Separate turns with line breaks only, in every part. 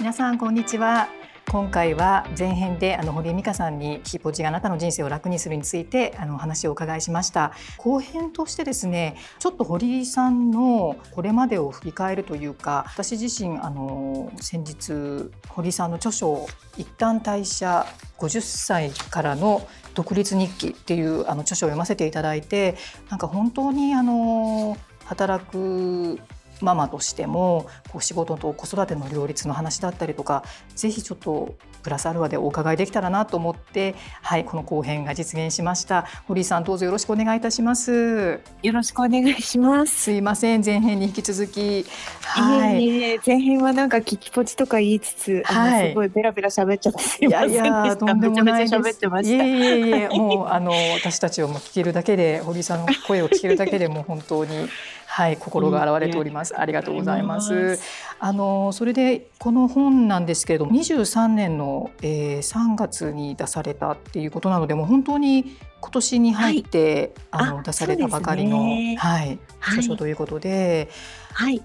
皆さんこんにちは。今回は前編であの堀江美香さんにヒポジがあなたの人生を楽にするについてあの話をお伺いしました。後編としてですねちょっと堀井さんのこれまでを振り返るというか私自身あの先日堀井さんの著書一旦退社50歳からの独立日記っていうあの著書を読ませていただいてなんか本当にあの働くママとしてもこう仕事と子育ての両立の話だったりとかぜひちょっとプラスアルファでお伺いできたらなと思って、はい、この後編が実現しました。堀井さんどうぞよろしくお願いいたします。
よろしくお願いします。
すいません前編に引き続き。
はい、いえ前編はなんか聞きポチとか言いつつ、はい、すごいベラベラ喋っちゃっていやいやとんでもないです。いえい
えいえもうあの私たちをも聞けるだけで堀井さんの声を聞けるだけでも本当にはい心が現れております、ありがとうございます。あのそれでこの本なんですけれども23年の、えー、3月に出されたっていうことなのでもう本当に今年に入って、はい、あの出されたばかりの、ね、はい、著書ということで、はい、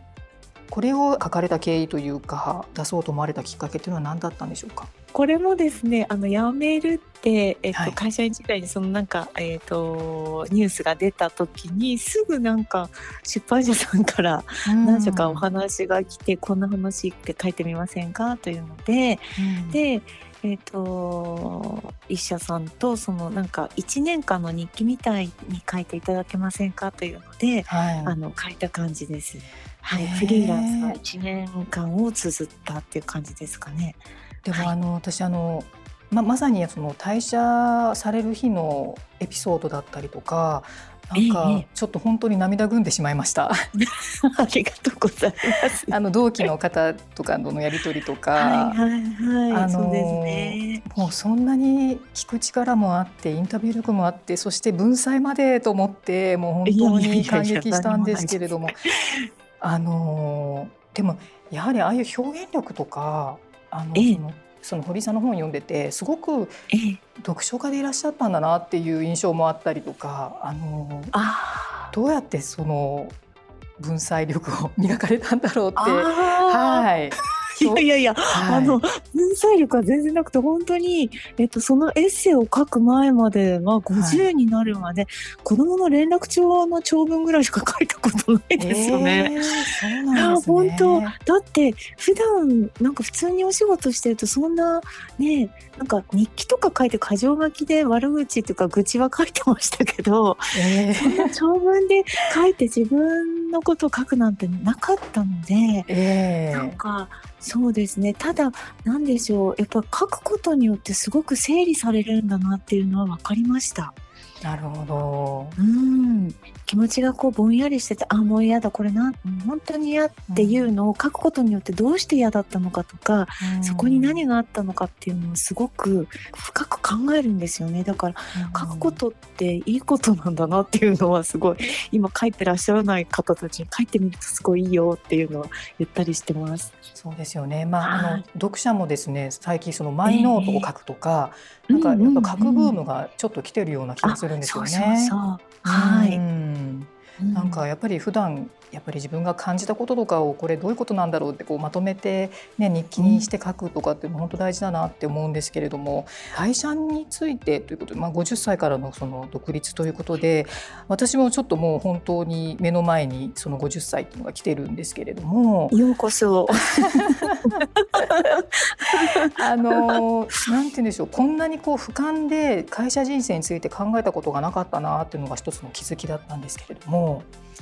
これを書かれた経緯というか出そうと思われたきっかけというのは何だったんでしょうか？
これもですねあの辞めるって、えっと、会社員時代にそのなんか、えっと、ニュースが出た時にすぐなんか出版社さんから何社かお話が来て、こんな話って書いてみませんか？というので、でえーと、医者さんとそのなんか1年間の日記みたいに書いていただけませんか？というので、はい、あの書いた感じです。はい、フリーランスの1年間を綴ったっていう感じですかね。
でも、はい、あの私あのままさにその退社される日のエピソードだったりとかなんかちょっと本当に涙ぐんでしまいました。
ありがとうございます。
あの同期の方とかとのやり取りとか、
はいはいはい、あのね、
もうそんなに聞く力もあってインタビュー力もあってそして文才までと思ってもう本当に感激したんですけれども、あのでもやはりああいう表現力とかあの、そのその堀さんの本を読んでてすごく読書家でいらっしゃったんだなっていう印象もあったりとかあのどうやってその文才力を磨かれたんだろうって。はい
いやいやいや、はい、あの文才力は全然なくて本当に、えっと、そのエッセイを書く前までは50になるまで、はい、子供の連絡帳の長文ぐらいしか書いたことないですよね。えー、そうなんですね。本当。だって普段なんか普通にお仕事してるとそんなねなんか日記とか書いて箇条書きで悪口とか愚痴は書いてましたけど、えー、そんな長文で書いて自分のことを書くなんてなかったので、えー、なんかそうですね。ただ何でしょう。やっぱ書くことによってすごく整理されるんだなっていうのは分かりました。
なるほど。
うん、気持ちがこうぼんやりしてて、あ、もう嫌だ、これな、本当に嫌っていうのを書くことによってどうして嫌だったのかとか、うん、そこに何があったのかっていうのをすごく深く考えるんですよね。だから、書くことっていいことなんだなっていうのはすごい、今書いてらっしゃらない方たちに書いてみるとすごいいいよっていうのは言ったりしてます。
そうですよね。まあ、あの読者もですね、最近そのマイノートを書くとか、えー、なんかやっぱ書くブームがちょっと来てるような気がするんですよね。そうそうそうはい。なんかやっぱり普段やっぱり自分が感じたこととかをこれどういうことなんだろうってこうまとめて、ね、日記にして書くとかっていうの本当大事だなって思うんですけれども会社についてということで、まあ、50歳からのその独立ということで私もちょっともう本当に目の前にその50歳っていうのが来てるんですけれども
ようこそ
あのなんて言うんでしょうこんなにこう俯瞰で会社人生について考えたことがなかったなっていうのが一つの気づきだったんですけれども。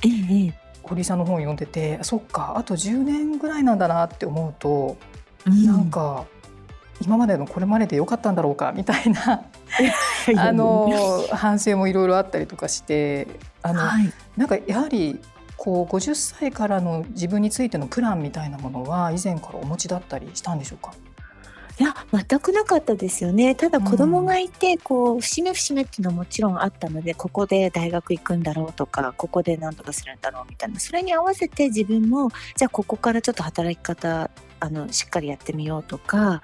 ええ。堀井さんの本を読んでてそっかあと10年ぐらいなんだなって思うと、うん、なんか今までのこれまででよかったんだろうかみたいな あの反省もいろいろあったりとかしてあの、はい、なんかやはりこう50歳からの自分についてのプランみたいなものは以前からお持ちだったりしたんでしょうか？
いや全くなかったですよね。ただ子供がいて、うん、こう節目節目っていうのはもちろんあったのでここで大学行くんだろうとかここで何とかするんだろうみたいな。それに合わせて自分もじゃあここからちょっと働き方あのしっかりやってみようとか、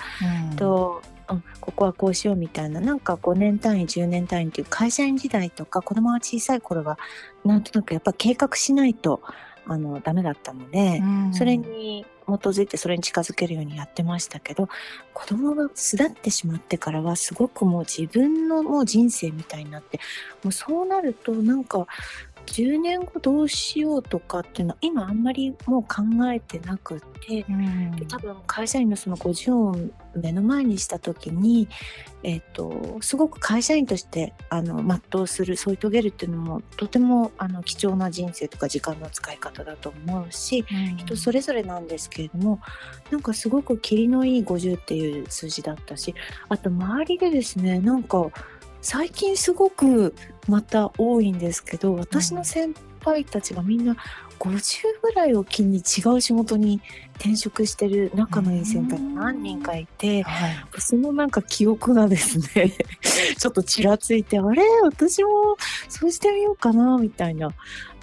うん、とうん、ここはこうしようみたいな。なんか5年単位10年単位っていう会社員時代とか子供が小さい頃はなんとなくやっぱ計画しないとあのダメだったので、うん、それに基づいてそれに近づけるようにやってましたけど子供が巣立ってしまってからはすごくもう自分のもう人生みたいになってもうそうなるとなんか10年後どうしようとかっていうのは今あんまりもう考えてなくて、うん、で多分会社員のその50を目の前にした時に、えーと、すごく会社員としてあの全うする添い遂げるっていうのもとてもあの貴重な人生とか時間の使い方だと思うし、うん、人それぞれなんですけれどもなんかすごく霧のいい50っていう数字だったしあと周りでですねなんか最近すごくまた多いんですけど私の先輩たちがみんな50ぐらいを機に違う仕事に転職してる仲のいい先輩が何人かいて、はい、そのなんか記憶がですね ちょっとちらついてあれ？私もそうしてみようかなみたいな。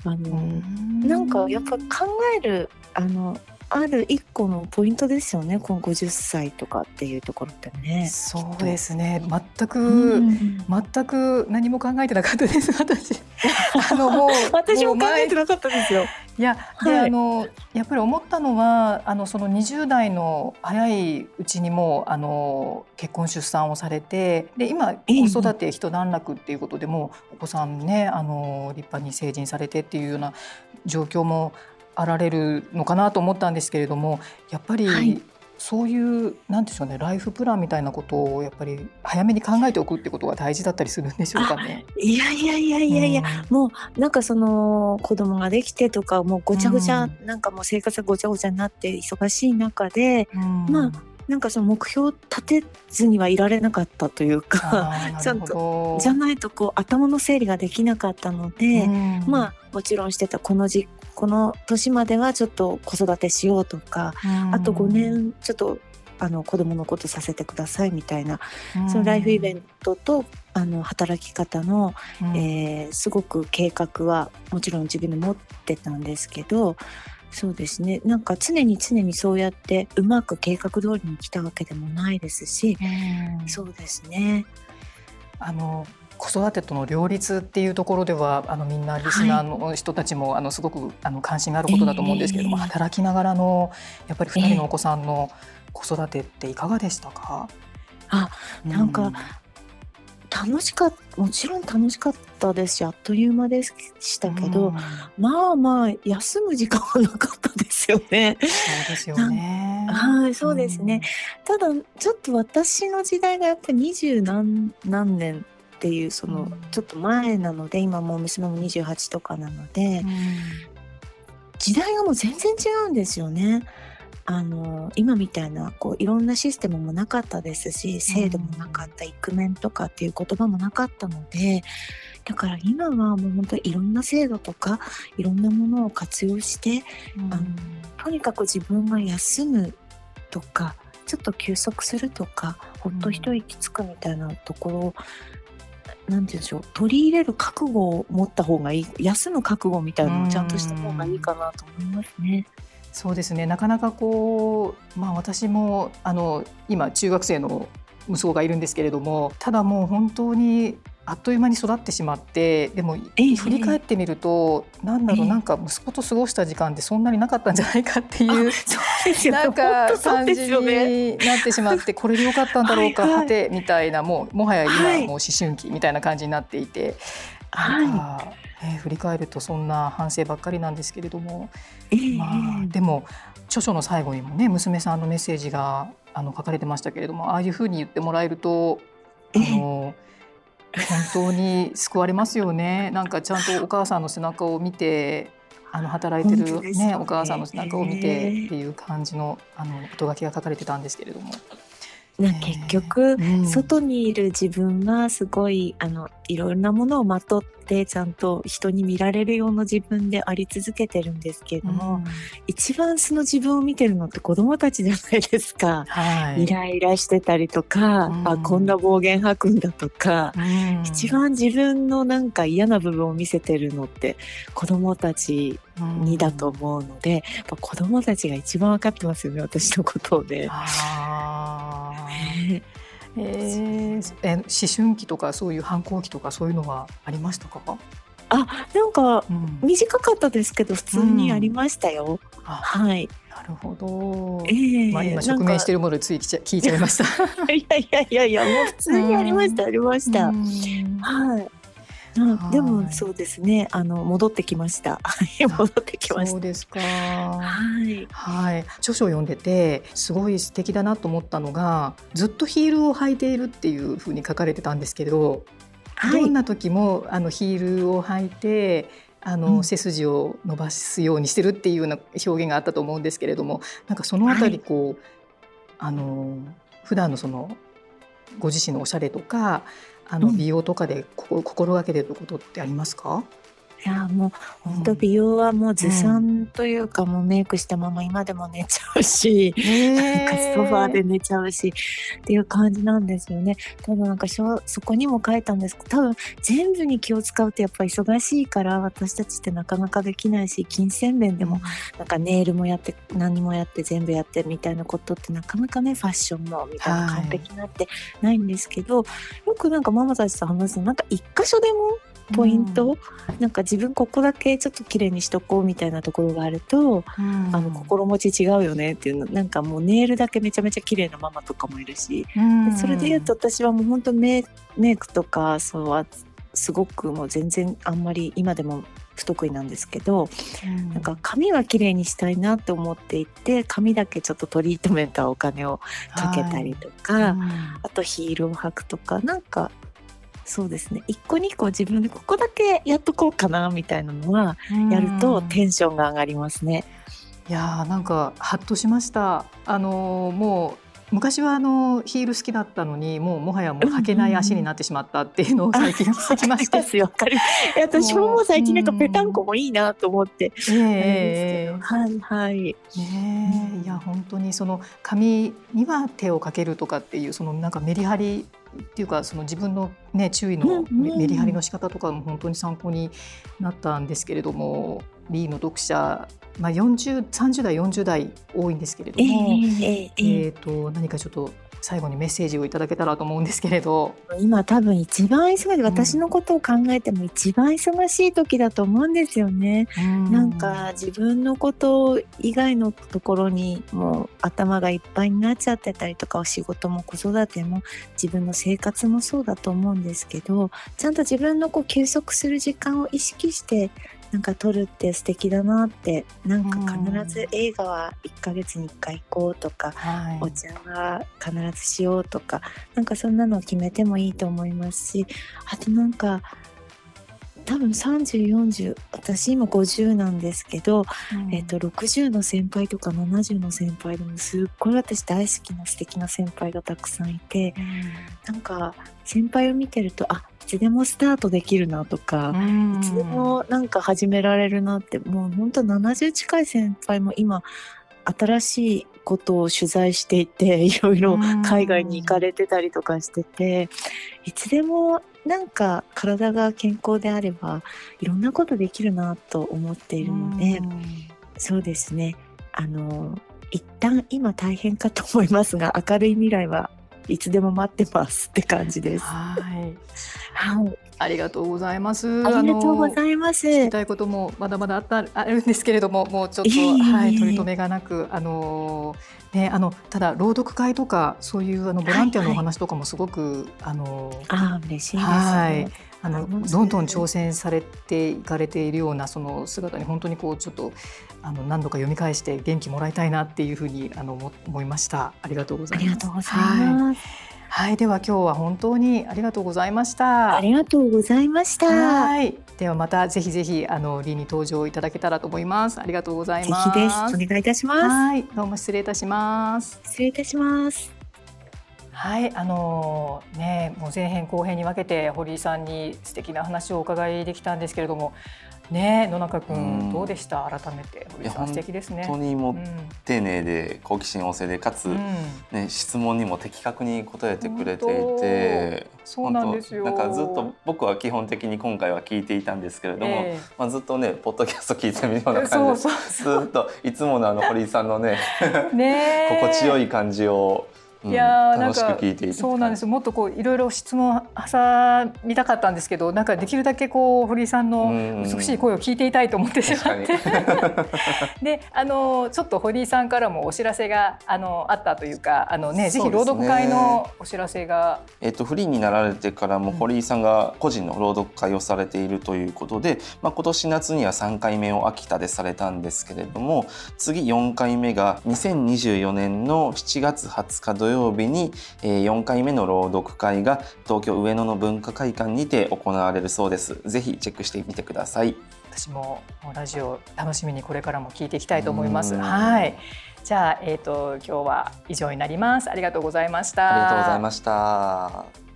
あのなんかやっぱ考えるあのある一個のポイントですよねこの50歳とかっていうところってね。
そうですね全く、うん、全く何も考えてなかったです私。
あのもう私も考えてなかったですよ。
いやで、はい、あのやっぱり思ったのはあのその20代の早いうちにもあの結婚出産をされてで今子育て一段落っていうことでもお子さんねあの立派に成人されてっていうような状況もあられるのかなと思ったんですけれどもやっぱり、はい、そういうなんでしょうねライフプランみたいなことをやっぱり早めに考えておくってことが大事だったりするんでしょうかね。
いやいやいやいやいや、うん、もうなんかその子供ができてとかもうごちゃごちゃ、うん、なんかもう生活がごちゃごちゃになって忙しい中で、うん、まあなんかその目標を立てずにはいられなかったというかちゃんとじゃないとこう頭の整理ができなかったので、まあもちろんしてたこのじこの年まではちょっと子育てしようとか、あと5年ちょっとあの子供のことさせてくださいみたいな、そのライフイベントとあの働き方の、うん、えー、すごく計画はもちろん自分で持ってたんですけどそうですね。なんか常に常にそうやってうまく計画通りに来たわけでもないですし、うん、そうですね。
あの子育てとの両立っていうところではあのみんなリスナーの人たちも、はい、あのすごくあの関心があることだと思うんですけれども、えー、働きながらのやっぱり2人のお子さんの子育てっていかがでしたか、
えー、あなんか、うん楽しかもちろん楽しかったですしあっという間でしたけど、うん、まあまあ休む時間はなかったですよね。
そうですよね。
はいそうですね、うん、ただちょっと私の時代がやっぱり二十何何年っていうそのちょっと前なので、今もう娘も28とかなので、時代がもう全然違うんですよね。あの今みたいなこういろんなシステムもなかったですし制度もなかった、イクメンとかっていう言葉もなかったのでだから今はもう本当にいろんな制度とかいろんなものを活用して、うん、あのとにかく自分が休むとかちょっと休息するとかほっと一息つくみたいなところを、うん、なんて言うんでしょう。取り入れる覚悟を持った方がいい。休む覚悟みたいなのをちゃんとした方がいいかなと思いますね。
そうですね。なかなかこう、まあ、私もあの今中学生の息子がいるんですけれどもただもう本当にあっという間に育ってしまってでも振り返ってみると、えー、なんだろう、なんか息子と過ごした時間ってそんなになかったんじゃないかっていうなんか感じになってしまってこれでよかったんだろうか、はてみたいなもうもはや今もう思春期みたいな感じになっていて。はい。えー、振り返るとそんな反省ばっかりなんですけれども、えー、まあ、でも著書の最後にもね娘さんのメッセージがあの書かれてましたけれどもああいうふうに言ってもらえるとあの、えー、本当に救われますよね。なんかちゃんとお母さんの背中を見てあの働いてるね、ねお母さんの背中を見てっていう感じのあの音書きが書かれてたんですけれども。
な結局、うん、外にいる自分がすごいあのいろんなものをまとってちゃんと人に見られるような自分であり続けてるんですけれども、うん、一番その自分を見てるのって子供たちじゃないですか、はい、イライラしてたりとか、うん、あこんな暴言吐くんだとか、一番自分のなんか嫌な部分を見せてるのって子供たちにだと思うので、やっぱ子供たちが一番分かってますよね私のことをね。
えー、え思春期とかそういう反抗期とかそういうのはありましたか？
あなんか
うん
短かったですけど普通にありましたよ。
あ
はい。
なるほど。
ええ
まあ今直面しているものについ聞いちゃ 聞いちゃいました。
いやいやいやいやもう普通にありました、ありました。
うん
はい。うん
はい
でもそうですねあの戻ってきました。は い戻ってきました。
そうですか。
はい。
はい、著書を読んでてすごい素敵だなと思ったのがずっとヒールを履いているっていうふうに書かれてたんですけど、
はい
どん。な時もあのヒールを履いてあの、
うん
背筋を伸ばすようにしてるっていうような表現があったと思うんですけれどもなんかそのあたりこう、あの普段のそのご自身のおしゃれとかあの
うん。
美容とかでこ心がけてることってありますか、
いやもう本当美容はもうずさんというか、もうメイクしたまま今でも寝ちゃうし。なんかソファーで寝ちゃうしっていう感じなんですよね。多分なんかしょそこにも書いたんですけど多分全部に気を使うとやっぱ忙しいから私たちってなかなかできないし金銭面でもなんかネイルもやって何もやって全部やってみたいなことってなかなかねファッションもみたいな
はい
完璧になってないんですけど、よくなんかママたちと話すとなんか一箇所でもポイント、なんか自分ここだけちょっと綺麗にしとこうみたいなところがあると、
うん。
あの心持ち違うよねっていうの。なんかもうネイルだけめちゃめちゃ綺麗なママとかもいるし、
うん。
でそれで言うと私はもう本当メイメイクとかそうはすごくもう全然あんまり今でも不得意なんですけど、
うん。
なんか髪は綺麗にしたいなって思っていて髪だけちょっとトリートメントはお金をかけたりとか、
はい
あとヒールを履くとかなんかそうですね一個二個自分でここだけやっとこうかなみたいなのは
うん
やるとテンションが上がりますね。
いやーなんかハッとしました。あのーもう昔はあのヒール好きだったのにもうもはやもう履けない足になってしまったっていうのを最近気づきまして。
わかりますよわかり私も最近なんかペタンコもいいなと思って。
えええ
はいはい。
えねえいや本当にその髪には手をかけるとかっていうそのなんかメリハリっていうかその自分のね注意のメリハリの仕方とかも本当に参考になったんですけれどもリーの読者まあ40 30代40代多いんですけれど
え
も。
えええ
えー、と何かちょっと最後にメッセージをいただけたらと思うんですけれど。
今多分一番忙しい私のことを考えても一番忙しい時だと思うんですよね。なんか自分のこと以外のところにもう頭がいっぱいになっちゃってたりとか仕事も子育ても自分の生活もそうだと思うんですけどちゃんと自分のこう休息する時間を意識してなんか撮るって素敵だなってなんか必ず映画は1ヶ月に1回行こうとか
はい。
お茶は必ずしようとかなんかそんなのを決めてもいいと思いますしあとなんか多分3040私今50なんですけど、えっと60の先輩とか70の先輩でもすっごい私大好きな素敵な先輩がたくさんいてなんか先輩を見てるとあいつでもスタートできるなとか、いつでもなんか始められるなってもう本当70近い先輩も今新しいことを取材していて いろいろ海外に行かれてたりとかしてていつでもなんか体が健康であればいろんなことできるなと思っているのでそうですね。あの一旦今大変かと思いますが明るい未来はいつでも待ってますって感じです。
はい。
はい、
ありがとうございます。
ありがとうご
い
ざいます。
聞きたいこともまだまだあったあるんですけれども、もうちょっとはい取り留めがなく、あのねあのただ朗読会とかそういうあのボランティアのお話とかもすごく、あの
ああ嬉しいです、
はいあのどんどん挑戦されていかれているようなその姿に本当にこうちょっとあの何度か読み返して元気もらいたいなっていうふうにあの思思いました。ありがとうございます。
ありがとうござい
はい
ます。
はい、では今日は本当にありがとうございました。
ありがとうございました。
はい、ではまたぜひぜひあのリーに登場いただけたらと思います。ありがとうござい
ぜ
ます。
ひです。お願いいたします。
はい、どうも失礼いたします。
失礼いたします。
はい、あのね、もう前編後編に分けて堀井さんに素敵な話をお伺いできたんですけれども、ね、野中く
うん。ん
どうでした？改めて。堀さん素敵ですね。
本当にも丁寧で好奇心旺盛でかつ、
うん。
ね、質問にも的確に答えてくれてい
本
て
そうなんですよ。
なんかずっと僕は基本的に今回は聞いていたんですけれども、
え
まあ、ずっとねポッドキャスト聞いてるような
え
感じで ずっといつものあの堀井さんのね
ね、
心地よ
い
い感じを
いやなんか
い
そうなんですもっとこういろいろ質問挟みたかったんですけどなんかできるだけこう堀井さんの美しい声を聞いていたいと思ってしまって。であのちょっと堀井さんからもお知らせがあのあったというかあのね、ね、ぜひ朗読会のお知らせが。
えっとフリーになられてからも堀井さんが個人の朗読会をされているということで、まあ、今年夏には3回目を秋田でされたんですけれども次4回目が2024年の7月20日土曜日に4回目の朗読会が東京上野の文化会館にて行われるそうです。ぜひチェックしてみてください。
私もラジオ楽しみにこれからも聞いていきたいと思います。はい。じゃあえっ、ー、と今日は以上になります。ありがとうございました。
ありがとうございました。